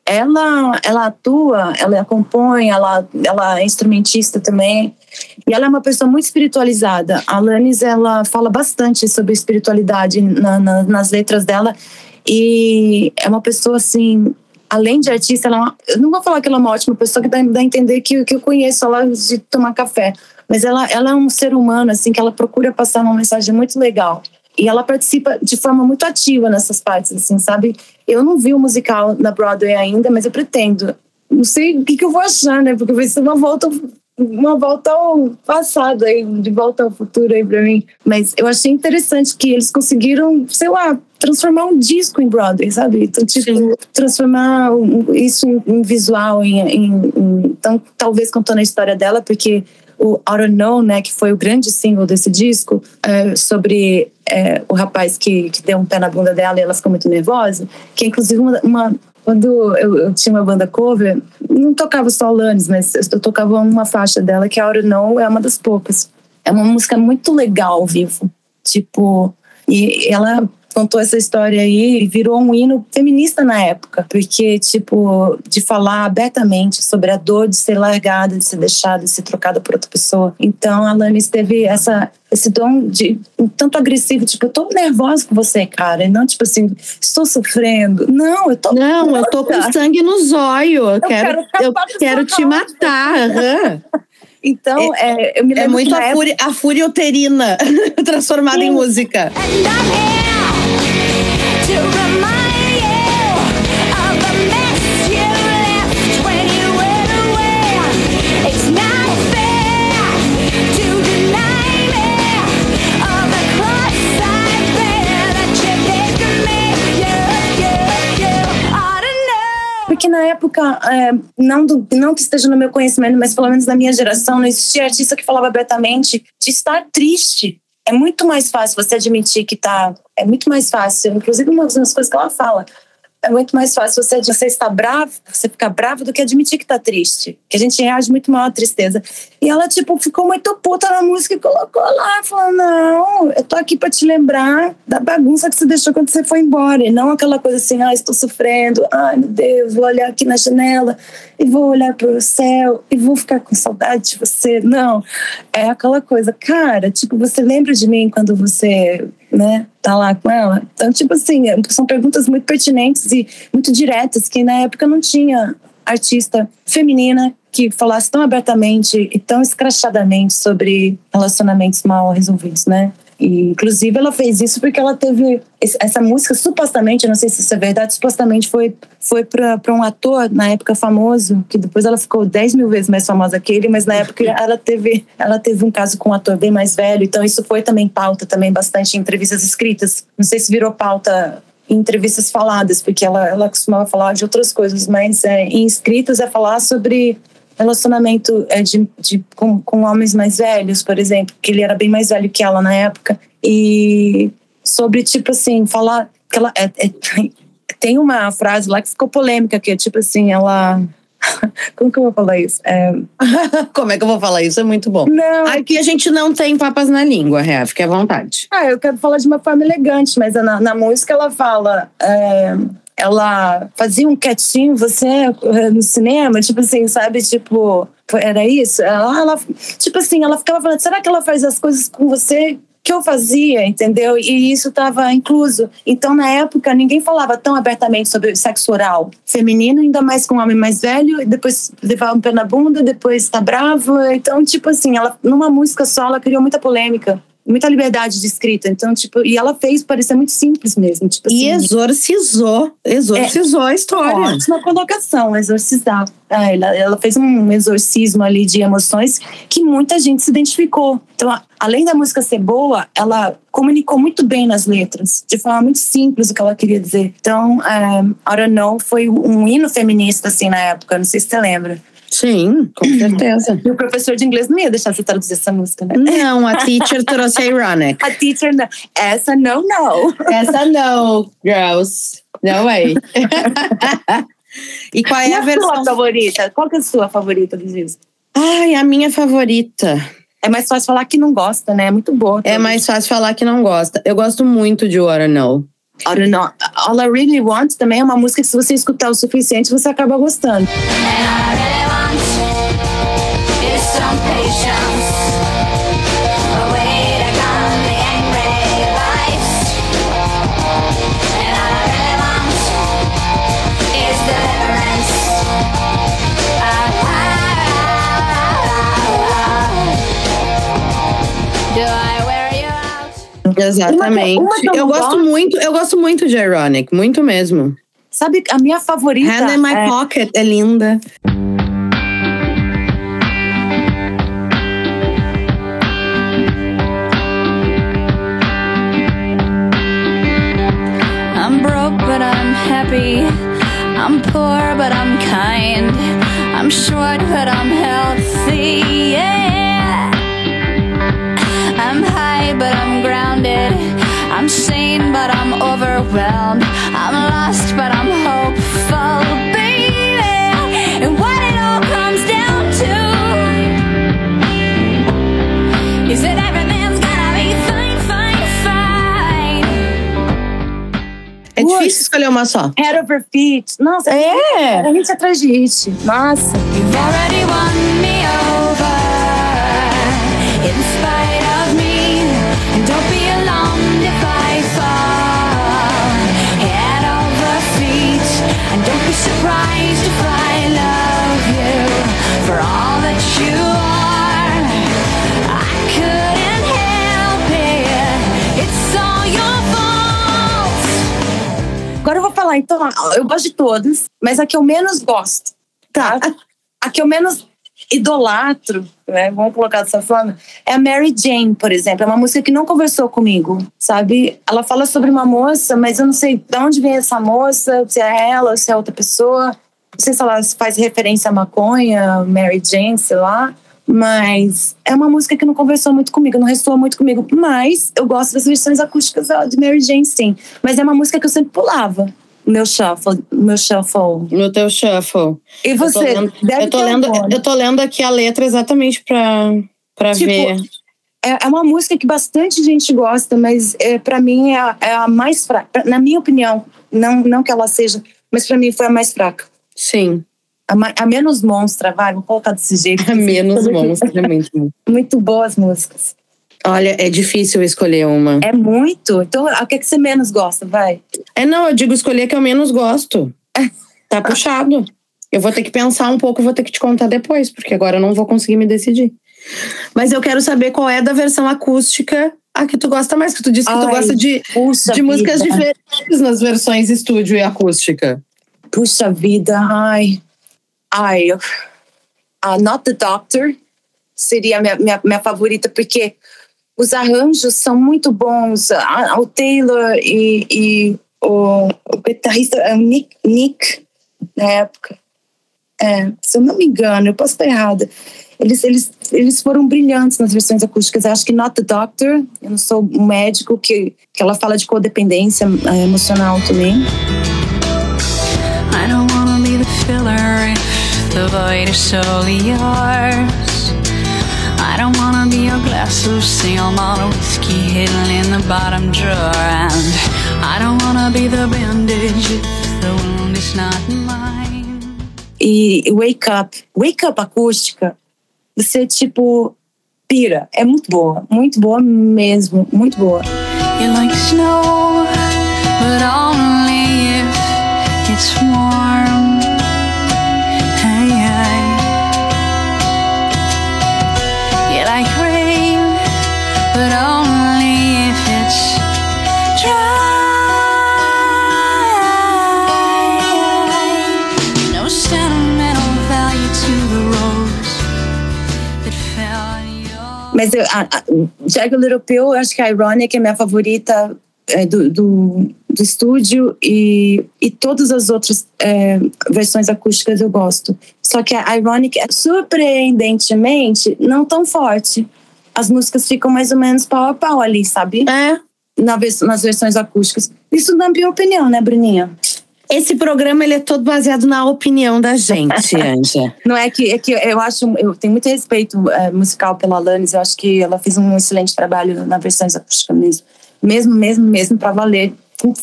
Ela, ela atua, ela compõe, ela, ela é instrumentista também. E ela é uma pessoa muito espiritualizada. A Alanis, ela fala bastante sobre espiritualidade na- na- nas letras dela. E é uma pessoa, assim, além de artista, ela é uma, eu não vou falar que ela é uma ótima pessoa, que dá, dá a entender que, que eu conheço ela de tomar café. Mas ela, ela é um ser humano, assim, que ela procura passar uma mensagem muito legal. E ela participa de forma muito ativa nessas partes, assim, sabe? Eu não vi o musical na Broadway ainda, mas eu pretendo. Não sei o que, que eu vou achar, né? Porque vai ser uma volta, uma volta ao passado, aí, de volta ao futuro aí pra mim. Mas eu achei interessante que eles conseguiram, sei lá, transformar um disco em Broadway, sabe? Então, tipo, transformar um- isso em, em visual, em, em- em- então, talvez contando a história dela, porque o I Don't Know, né, que foi o grande single desse disco, é, sobre é, o rapaz que, que deu um pé na bunda dela e ela ficou muito nervosa, que é inclusive uma, uma- quando eu, eu tinha uma banda cover, não tocava só Alanis, mas eu tocava uma faixa dela que a I Don't Know é uma das poucas. É uma música muito legal ao vivo, tipo, e ela contou essa história aí e virou um hino feminista na época, porque, tipo, de falar abertamente sobre a dor de ser largada, de ser deixada, de ser trocada por outra pessoa. Então, a Alanis teve essa, esse dom de um tanto agressivo, tipo, eu tô nervosa com você, cara, e não, tipo assim, estou sofrendo. Não, eu tô. Não, eu tô com sangue no zóio. Eu, quero quero, eu quero te matar. Então, é, eu me É lembro muito que na a época- fúria, a fúria uterina transformada em Sim. música. And I'm here Porque na época, é, não, do- não que esteja no meu conhecimento, mas pelo menos na minha geração, não existia artista que falava abertamente de estar triste. É muito mais fácil você admitir que tá. É muito mais fácil. Inclusive, uma das coisas que ela fala. É muito mais fácil você, você estar bravo, você ficar bravo, do que admitir que tá triste. Que a gente reage muito mal à tristeza. E ela, tipo, ficou muito puta na música e colocou lá, falando: Não, eu tô aqui pra te lembrar da bagunça que você deixou quando você foi embora. E não aquela coisa assim: Ah, estou sofrendo, ai meu Deus, vou olhar aqui na janela e vou olhar pro céu e vou ficar com saudade de você. Não, é aquela coisa, cara, tipo, você lembra de mim quando você, né, tá lá com ela? Então, tipo assim, são perguntas muito pertinentes e muito diretas que na época não tinha artista feminina que falasse tão abertamente e tão escrachadamente sobre relacionamentos mal resolvidos, né? E, inclusive, ela fez isso porque ela teve essa música, supostamente, eu não sei se isso é verdade, supostamente foi, foi para um ator, na época famoso, que depois ela ficou 10 mil vezes mais famosa que ele, mas na época ela teve, ela teve um caso com um ator bem mais velho, então isso foi também pauta, também bastante em entrevistas escritas. Não sei se virou pauta em entrevistas faladas, porque ela, ela costumava falar de outras coisas, mas é, em escritas é falar sobre relacionamento é, de, de, com, com homens mais velhos, por exemplo, que ele era bem mais velho que ela na época, e sobre, tipo assim, falar que ela. É, é, tem uma frase lá que ficou polêmica, que é tipo assim, ela. Como que eu vou falar isso? É, Como é que eu vou falar isso? É muito bom. não, Aqui a gente não tem papas na língua, Rea, fique à vontade. Ah, eu quero falar de uma forma elegante, mas na, na música ela fala. é, ela fazia um quietinho, você é, no cinema, tipo assim, sabe? Tipo, era isso? Ela, ela- tipo assim, ela ficava falando: será que ela faz as coisas com você? Que eu fazia, entendeu? E isso estava incluso. Então, na época, ninguém falava tão abertamente sobre sexo oral feminino, ainda mais com um homem mais velho, depois levava um pé na bunda, depois tá brava. Então, tipo assim, ela, numa música só, ela criou muita polêmica. Muita liberdade de escrita. Então, tipo, e ela fez parecer muito simples mesmo. Tipo E assim, exorcizou, exorcizou a história. Ótima colocação, exorcizar. É, ela, ela fez um exorcismo ali de emoções que muita gente se identificou. Então, a- além da música ser boa, ela comunicou muito bem nas letras, de forma muito simples o que ela queria dizer. Então, é, I Don't Know foi um hino feminista, assim, na época, não sei se você lembra. Sim, com certeza. E o professor de inglês não ia deixar você traduzir essa música, né? Não, a teacher trouxe a Ironic. A teacher, não. essa não, não. Essa não, girls. No way. e qual é E a a versão? sua favorita? Qual que é a sua favorita do disco? Ai, a minha favorita. É mais fácil falar que não gosta, né? É muito boa. É mais fácil falar que não gosta. Eu gosto muito de What I Know. I don't know. All I Really Want também é uma música que se você escutar o suficiente, você acaba gostando. And I really Exatamente. Uma que eu gosto gosto- muito, eu gosto muito de Ironic, muito mesmo. Sabe, a minha favorita. Hand in My é, Pocket é linda. Happy. I'm poor, but I'm kind. I'm short, but I'm healthy. Yeah. I'm high, but I'm grounded. I'm sane, but I'm overwhelmed. I'm lost, but escolher uma só. Head Over Feet. Nossa, É. é hit atrás de hit. Nossa. You've already won me Então, eu gosto de todas, mas a que eu menos gosto, tá? A que eu menos idolatro, né? Vamos colocar dessa forma, é a Mary Jane, por exemplo. É uma música que não conversou comigo, sabe? Ela fala sobre uma moça, mas eu não sei de onde vem essa moça, se é ela, se é outra pessoa. Não sei se ela faz referência à maconha, Mary Jane, sei lá. Mas é uma música que não conversou muito comigo, não ressoou muito comigo. Mas eu gosto das versões acústicas de Mary Jane, sim. Mas é uma música que eu sempre pulava. Meu shuffle, meu shuffle. No teu shuffle. E Eu tô você? lendo, eu tô lendo, eu tô lendo aqui a letra exatamente pra, pra Tipo, ver. É, é uma música que bastante gente gosta, mas é, para mim é a, é a mais fraca. Na minha opinião, não, não que ela seja, mas para mim foi a mais fraca. Sim. A, a menos monstra, vai, vou colocar desse jeito. A menos é muito. Muito boas músicas. Olha, é difícil escolher uma. É muito. Então, o que, é que você menos gosta? Vai. É, não, eu digo escolher a que eu menos gosto. Tá puxado. Eu vou ter que pensar um pouco, vou ter que te contar depois, porque agora eu não vou conseguir me decidir. Mas eu quero saber qual é da versão acústica a que tu gosta mais, que tu disse que tu Ai, gosta de, de músicas vida. diferentes nas versões estúdio e acústica. Puxa vida, ai. Ai. A Not the Doctor seria a minha, minha, minha favorita, porque os arranjos são muito bons. O Taylor e, e o, o guitarrista é o Nick, Nick, na época. É, se eu não me engano, eu posso estar errada. Eles, eles, eles foram brilhantes nas versões acústicas. Eu acho que Not the Doctor, eu não sou um médico, que, que ela fala de codependência é, emocional também. I don't wanna be the filler the void is solely yours. I don't wanna be your glass of single malt whiskey hidden in the bottom drawer. And I don't wanna be the bandage if the wound is not mine. e Wake Up. Wake Up acústica, você, tipo, pira. É muito boa. Muito boa mesmo. Muito boa. You're like snow, but only if it's warm. Mas eu, a, a, Little Pill, eu acho que a Ironic é minha favorita é, do, do, do, estúdio e, e todas as outras é, versões acústicas eu gosto. Só que a Ironic, surpreendentemente, não tão forte. As músicas ficam mais ou menos pau a pau ali, sabe? É. Na nas versões acústicas. Isso na minha opinião, né, Bruninha? Esse programa ele é todo baseado na opinião da gente, Anja. Não é que, é que eu acho, eu tenho muito respeito é, musical pela Alanis, eu acho que ela fez um excelente trabalho na versões acústicas mesmo. Mesmo, mesmo, mesmo pra valer.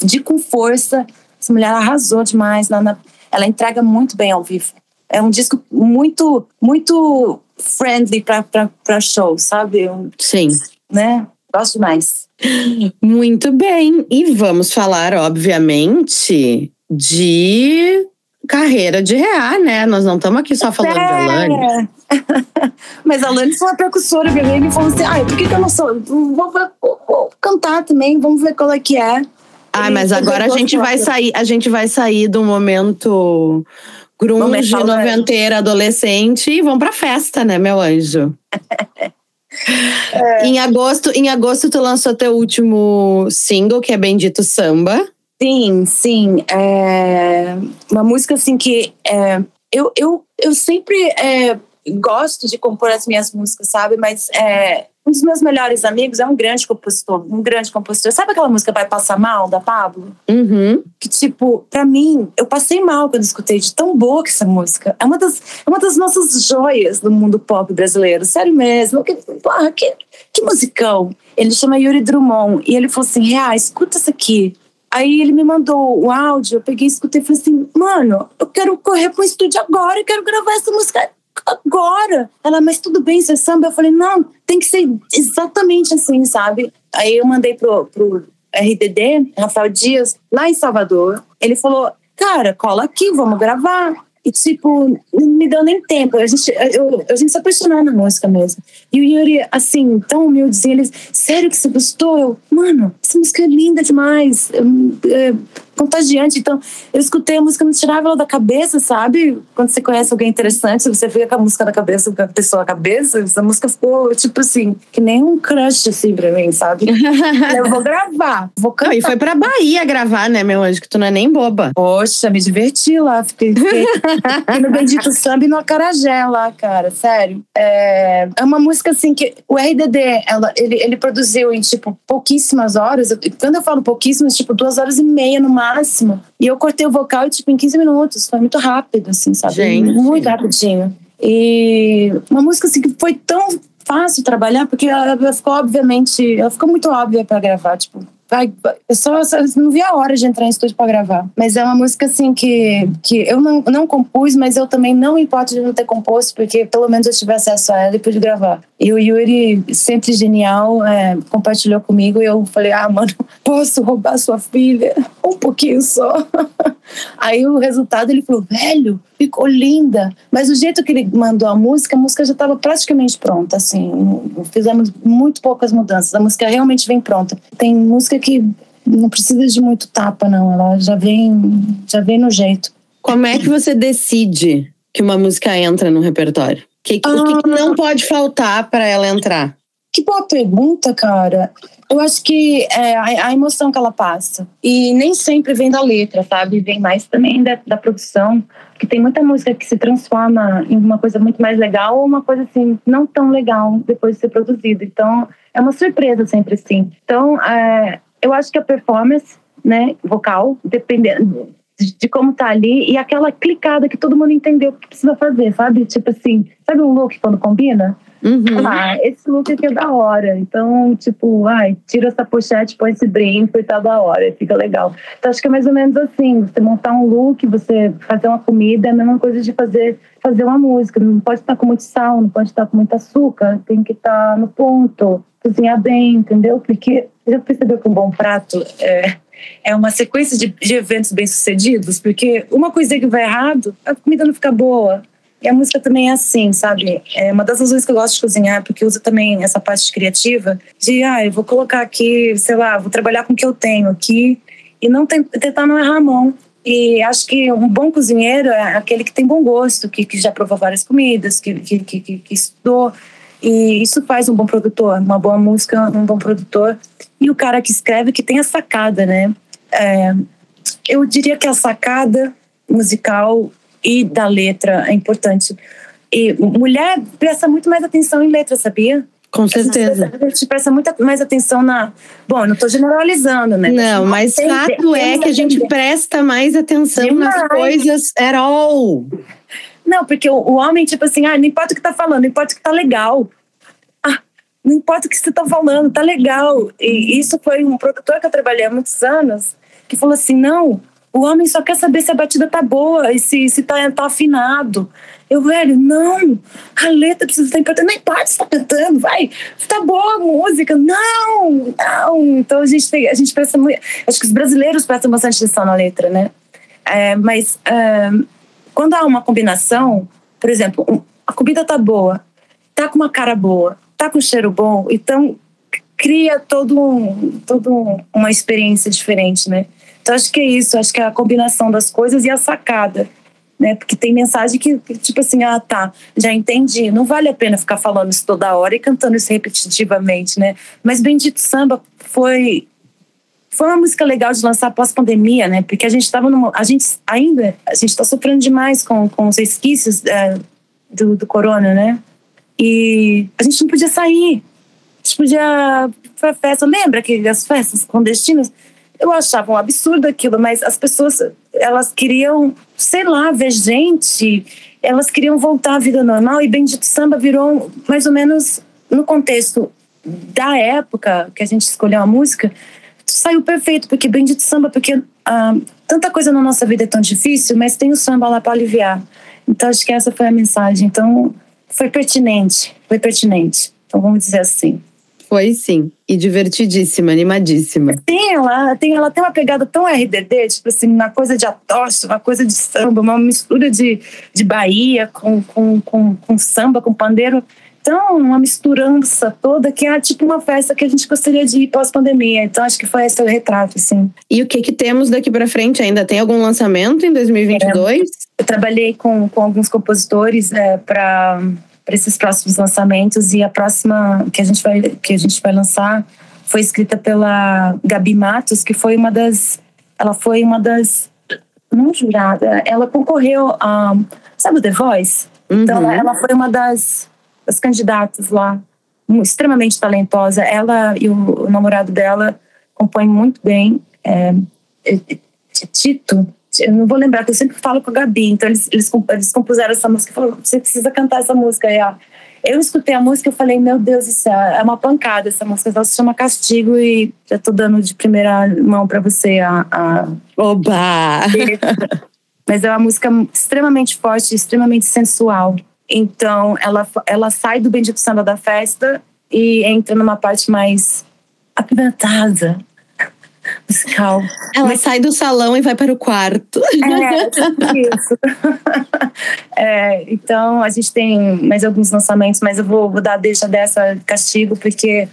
De com força, essa mulher arrasou demais. lá na- ela entrega muito bem ao vivo. É um disco muito, muito friendly pra show, sabe? Um, Sim. né? Gosto demais. Muito bem. E vamos falar, obviamente, de carreira de Reá, né? Nós não estamos aqui só falando de Alanis. É. Mas a Alanis foi uma precursora, viu? Ele falou assim: ai, por que, que eu não sou? Vou, vou- vou cantar também, vamos ver qual é que é. Ah, mas agora a gente vai sair, a gente vai sair do momento grunge, noventeira, adolescente e vamos pra festa, né, meu anjo? É. Em agosto, em agosto tu lançou teu último single, que é Bendito Samba. Sim, sim. É uma música assim que é, eu, eu, eu sempre é, gosto de compor as minhas músicas, sabe? Mas é, um dos meus melhores amigos é um grande compositor, um grande compositor. Sabe aquela música Vai Passar Mal, da Pablo? Uhum. que, tipo, pra mim, eu passei mal quando escutei de tão boa que essa música. É uma das, é uma das nossas joias do mundo pop brasileiro, sério mesmo. Que, porra, que, que musicão. Ele chama Yuri Drummond e ele falou assim: Real, escuta isso aqui. Aí ele me mandou o áudio, eu peguei e escutei e falei assim: mano, eu quero correr pro estúdio agora, eu quero gravar essa música agora. Ela, mas tudo bem, isso é samba? Eu falei, não, tem que ser exatamente assim, sabe? Aí eu mandei pro, pro RDD, Rafael Dias, lá em Salvador. Ele falou, cara, cola aqui, vamos gravar. E, tipo, não me deu nem tempo. A gente, eu, a gente se apaixonou na música mesmo. E o Yuri, assim, tão humildezinho, ele, sério que você gostou? Eu, mano, essa música é linda demais. É, é contagiante. Então, eu escutei a música, não tirava ela da cabeça, sabe? Quando você conhece alguém interessante, você fica com a música na cabeça, com a pessoa na cabeça. Essa música ficou, tipo assim, que nem um crush, assim, pra mim, sabe? eu vou gravar, vou Não, cantar. e foi pra Bahia gravar, né, meu anjo? Que tu não é nem boba. Poxa, me diverti lá. Fiquei, fiquei, fiquei no Bendito Samba e no Acarajé lá, cara. Sério. É, é uma música assim que o RDD, ela, ele, ele produziu em, tipo, pouquíssimas horas. Quando eu falo pouquíssimas, tipo, duas horas e meia no máximo. E eu cortei o vocal, tipo, em 15 minutos. Foi muito rápido, assim, sabe? Gente. Muito rapidinho. E uma música assim que foi tão fácil trabalhar, porque ela ela ficou, obviamente, ela ficou muito óbvia pra gravar, tipo, vai- eu só, só não vi a hora de entrar em estúdio pra gravar. Mas é uma música assim que, que eu não, não compus, mas eu também não importo de não ter composto, porque pelo menos eu tive acesso a ela e pude gravar. E o Yuri, sempre genial, é, compartilhou comigo e eu falei, ah, mano, posso roubar sua filha? Um pouquinho só. Aí o resultado ele falou, velho, ficou linda. Mas o jeito que ele mandou a música, a música já estava praticamente pronta, assim. Fizemos muito poucas mudanças. A música realmente vem pronta. Tem música que não precisa de muito tapa, não. Ela já vem, já vem no jeito. Como é que você decide que uma música entra no repertório? Que, que- O que, que não pode faltar pra ela entrar? Que boa pergunta, cara. Eu acho que é a, a emoção que ela passa. E nem sempre vem da letra, sabe? Vem mais também da, da produção. Porque tem muita música que se transforma em uma coisa muito mais legal ou uma coisa assim, não tão legal depois de ser produzida. Então, é uma surpresa sempre assim. Então, é, eu acho que a performance, né, vocal, dependendo de, de como tá ali, e aquela clicada que todo mundo entendeu o que precisa fazer, sabe? Tipo assim, sabe um look quando combina? Uhum. Ah, esse look aqui é da hora. Então, tipo, ai, tira essa pochete, põe esse brinco e tá da hora, fica legal. Então, acho que é mais ou menos assim: você montar um look, você fazer uma comida, é a mesma coisa de fazer, fazer uma música. Não pode estar com muito sal, não pode estar com muito açúcar, tem que estar no ponto, cozinhar bem, entendeu? Porque já percebeu que um bom prato é. É uma sequência de, de eventos bem-sucedidos, porque uma coisa que vai errado, a comida não fica boa, e a música também é assim, sabe? É uma das razões que eu gosto de cozinhar, porque usa também essa parte criativa de, ah, eu vou colocar aqui, sei lá, vou trabalhar com o que eu tenho aqui e não ten- tentar não errar a mão. E acho que um bom cozinheiro é aquele que tem bom gosto, que, que já provou várias comidas, que, que, que, que- que estudou. E isso faz um bom produtor, uma boa música, um bom produtor. E o cara que escreve que tem a sacada, né? É, eu diria que a sacada musical e da letra é importante. E mulher presta muito mais atenção em letra, sabia? Com certeza. A gente presta muita mais atenção na. Bom, eu não estou generalizando, né? Não, mas Tem- fato é que a gente presta mais atenção nas coisas at all. Não, porque o, o homem, tipo assim, ah, não importa o que tá falando, não importa o que tá legal. Ah, não importa o que você tá falando, tá legal. E isso foi um produtor que eu trabalhei há muitos anos, que falou assim: não, o homem só quer saber se a batida tá boa e se, se tá, tá afinado. Eu, velho, não, a letra precisa estar importante. Não importa se tá cantando, vai, tá boa a música. Não, não. Então a gente, tem, a gente presta muito. Acho que os brasileiros prestam bastante atenção na letra, né? É, mas é, quando há uma combinação, por exemplo, a comida tá boa, tá com uma cara boa, tá com cheiro bom, então cria todo um, todo um- uma experiência diferente, né? Então acho que é isso, acho que é a combinação das coisas e a sacada, né? Porque tem mensagem que, tipo assim, ah, tá, já entendi, não vale a pena ficar falando isso toda hora e cantando isso repetitivamente, né? Mas Bendito Samba foi foi uma música legal de lançar pós-pandemia, né? Porque a gente estava numa. A gente ainda. A gente está sofrendo demais com, com os resquícios é, do, do corona, né? E a gente não podia sair. A gente podia. Pra festa. Lembra que as festas clandestinas? Eu achava um absurdo aquilo, mas as pessoas, elas queriam, sei lá, ver gente, elas queriam voltar à vida normal e Bendito Samba virou mais ou menos no contexto da época que a gente escolheu a música, saiu perfeito, porque Bendito Samba, porque ah, tanta coisa na nossa vida é tão difícil, mas tem o samba lá para aliviar. Então acho que essa foi a mensagem. Então foi pertinente, foi pertinente. Então vamos dizer assim. Foi sim. E divertidíssima, animadíssima. Tem ela, tem, ela tem uma pegada tão RDD, tipo assim, uma coisa de atoche, uma coisa de samba, uma mistura de, de Bahia com, com, com, com samba, com pandeiro. Então, uma misturança toda que é tipo uma festa que a gente gostaria de ir pós-pandemia. Então, acho que foi esse o retrato, assim. E o que que temos daqui pra frente? Ainda tem algum lançamento em 2022? Eu trabalhei com, com alguns compositores é, para para esses próximos lançamentos e a próxima que a gente vai que a gente vai lançar foi escrita pela Gabi Matos, que foi uma das ela foi uma das não jurada, ela concorreu a sabe o The Voice? Então Uhum. ela, ela foi uma das, das candidatas lá, extremamente talentosa. Ela e o, o namorado dela compõem muito bem. É, é, é, Tito, eu não vou lembrar, porque eu sempre falo com a Gabi. Então eles, eles, eles compuseram essa música e falaram: você precisa cantar essa música. E, ó, eu escutei a música e falei: meu Deus do céu, é uma pancada essa música. Ela se chama Castigo e já tô dando de primeira mão para você a- a, Oba! mas é uma música extremamente forte, extremamente sensual. Então, ela, ela sai do Bendito Samba da festa e entra numa parte mais apimentada, musical. Ela sai do salão e vai para o quarto. É, isso. É, então, a gente tem mais alguns lançamentos, mas eu vou, vou dar deixa dessa castigo, porque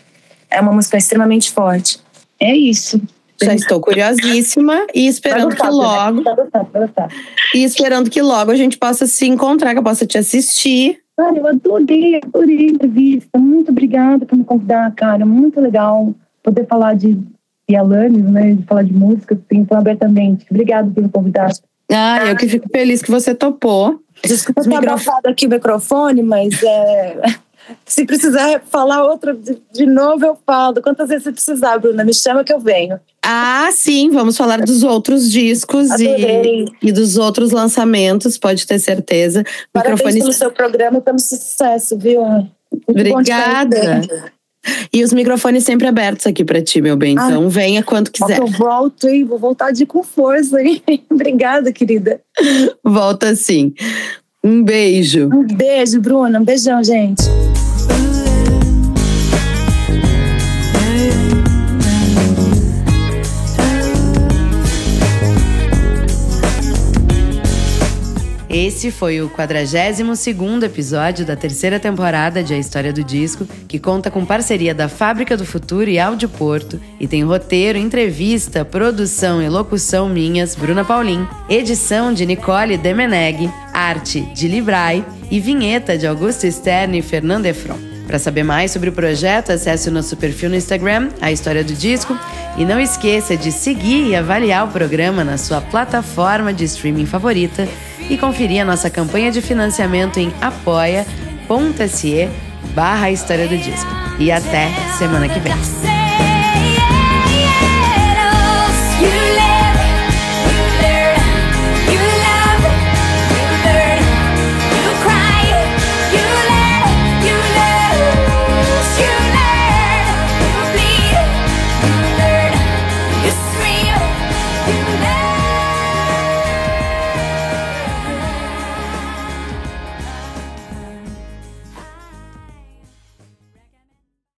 é uma música extremamente forte. É isso. Já estou curiosíssima e esperando que gostar, logo, Vai gostar, vai gostar. e esperando que logo a gente possa se encontrar, que eu possa te assistir. Cara, eu adorei, adorei a entrevista. Muito obrigada por me convidar, cara. Muito legal poder falar de, de Alanis, né? De falar de música, assim, tão abertamente. Obrigada por me convidar. Ah, eu que fico feliz que você topou. Desculpa Os ter microf- abafado aqui o microfone, mas é, se precisar falar outra de, novo, eu falo. Quantas vezes você precisar, Bruna? Me chama que eu venho. Ah, sim, vamos falar dos outros discos e, e dos outros lançamentos, pode ter certeza. Parabéns Microfones pelo seu programa e pelo sucesso, viu? Muito bom te Obrigada. E os microfones sempre abertos aqui para ti, meu bem. Ah. Então venha quando quiser. Eu volto, hein? Vou voltar de com força, hein? Obrigada, querida. Volta sim. Um beijo. Um beijo, Bruna. Um beijão, gente. Esse foi o 42º episódio da terceira temporada de A História do Disco, que conta com parceria da Fábrica do Futuro e Áudio Porto, e tem roteiro, entrevista, produção e locução minhas, Bruna Paulin, edição de Nicole Demeneg, arte de Librai e vinheta de Augusto Stern e Fernando Efron. Para saber mais sobre o projeto, acesse o nosso perfil no Instagram, A História do Disco, e não esqueça de seguir e avaliar o programa na sua plataforma de streaming favorita e conferir a nossa campanha de financiamento em apoia.se barra História do Disco. E até semana que vem.